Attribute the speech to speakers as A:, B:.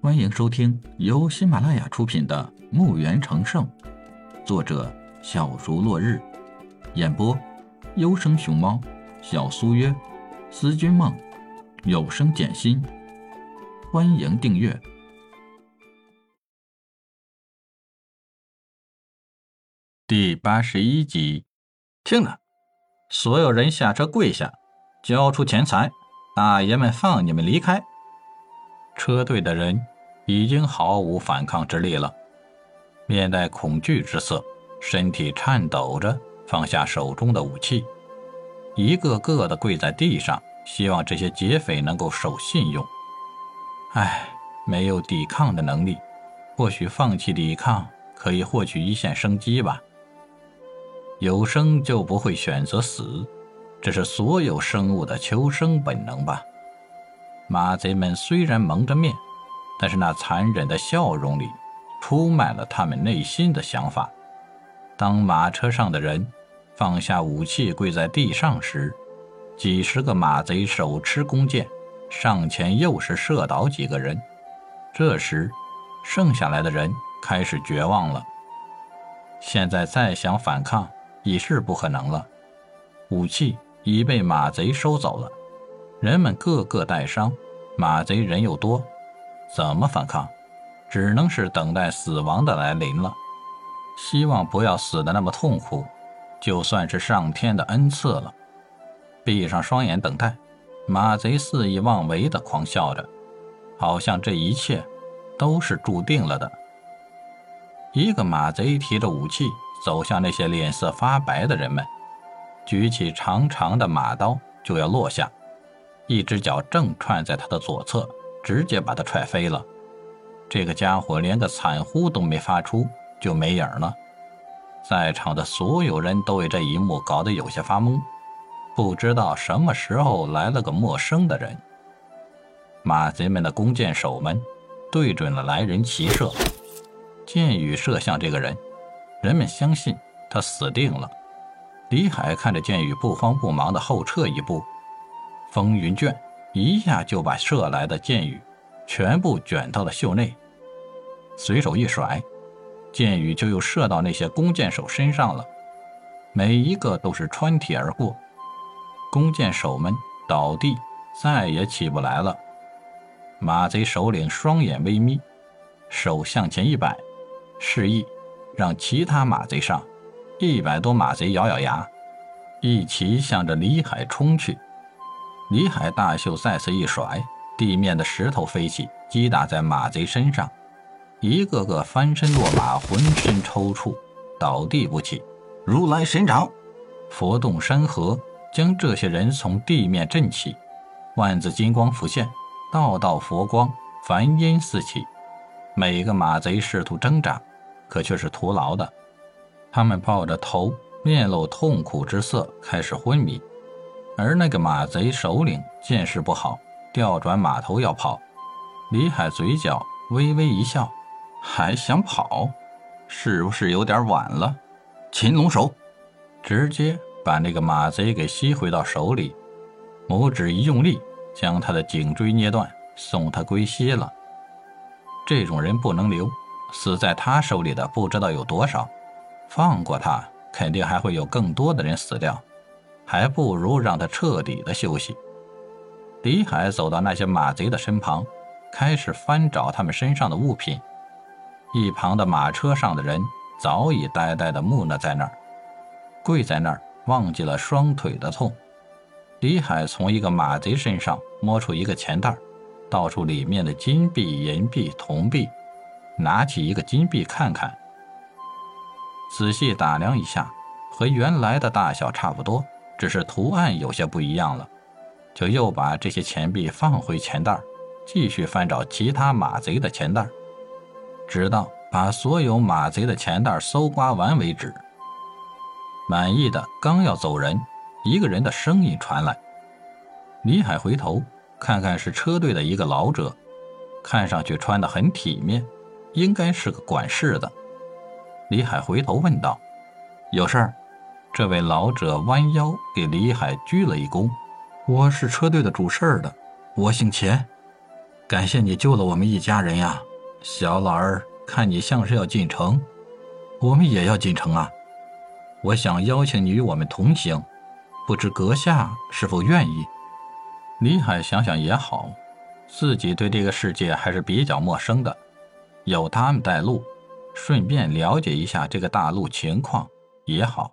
A: 欢迎收听由喜马拉雅出品的《墓园成圣》，作者小竹落日，演播优生熊猫、小苏约、思君梦、有声简心。欢迎订阅第八十一集。
B: 听着，所有人下车跪下，交出钱财，大爷们放你们离开。
A: 车队的人已经毫无反抗之力了，面带恐惧之色，身体颤抖着放下手中的武器，一个个的跪在地上，希望这些劫匪能够守信用。唉，没有抵抗的能力，或许放弃抵抗可以获取一线生机吧。有生就不会选择死，这是所有生物的求生本能吧。马贼们虽然蒙着面，但是那残忍的笑容里，出卖了他们内心的想法。当马车上的人放下武器跪在地上时，几十个马贼手持弓箭，上前又是射倒几个人。这时，剩下来的人开始绝望了。现在再想反抗已是不可能了，武器已被马贼收走了。人们个个带伤，马贼人又多，怎么反抗？只能是等待死亡的来临了。希望不要死的那么痛苦，就算是上天的恩赐了。闭上双眼等待，马贼肆意妄为的狂笑着，好像这一切都是注定了的。一个马贼提着武器走向那些脸色发白的人们，举起长长的马刀就要落下。一只脚正踹在他的左侧，直接把他踹飞了。这个家伙连个惨呼都没发出，就没影了。在场的所有人都为这一幕搞得有些发懵，不知道什么时候来了个陌生的人。马贼们的弓箭手们对准了来人齐射，箭雨射向这个人，人们相信他死定了。李海看着箭雨，不慌不忙地后撤一步。风云卷一下就把射来的箭雨全部卷到了袖内，随手一甩，箭雨就又射到那些弓箭手身上了，每一个都是穿体而过，弓箭手们倒地，再也起不来了。马贼首领双眼微眯，手向前一摆，示意让其他马贼上。一百多马贼咬咬牙，一齐向着李海冲去。李海大袖再次一甩，地面的石头飞起，击打在马贼身上，一个个翻身落马，浑身抽搐，倒地不起。
B: 如来神掌，
A: 佛动山河，将这些人从地面震起。万字金光浮现，道道佛光，梵音四起。每个马贼试图挣扎，可却是徒劳的。他们抱着头，面露痛苦之色，开始昏迷。而那个马贼首领见势不好，调转马头要跑。李海嘴角微微一笑：“还想跑？是不是有点晚了？”
B: 擒龙手
A: 直接把那个马贼给吸回到手里，拇指一用力，将他的颈椎捏断，送他归西了。这种人不能留，死在他手里的不知道有多少。放过他，肯定还会有更多的人死掉。还不如让他彻底的休息。李海走到那些马贼的身旁，开始翻找他们身上的物品。一旁的马车上的人早已呆呆的木讷在那儿，跪在那儿，忘记了双腿的痛。李海从一个马贼身上摸出一个钱袋，倒出里面的金币、银币、铜币，拿起一个金币看看，仔细打量一下，和原来的大小差不多。只是图案有些不一样了，就又把这些钱币放回钱袋，继续翻找其他马贼的钱袋，直到把所有马贼的钱袋搜刮完为止。满意的刚要走人，一个人的声音传来。李海回头看看，是车队的一个老者，看上去穿得很体面，应该是个管事的。李海回头问道：“有事儿？”这位老者弯腰给李海鞠了一躬：“我是车队的主事儿的，我姓钱。”感谢你救了我们一家人呀！小老儿看你像是要进城，我们也要进城啊！我想邀请你与我们同行，不知阁下是否愿意？李海想想也好，自己对这个世界还是比较陌生的，有他们带路，顺便了解一下这个大陆情况也好。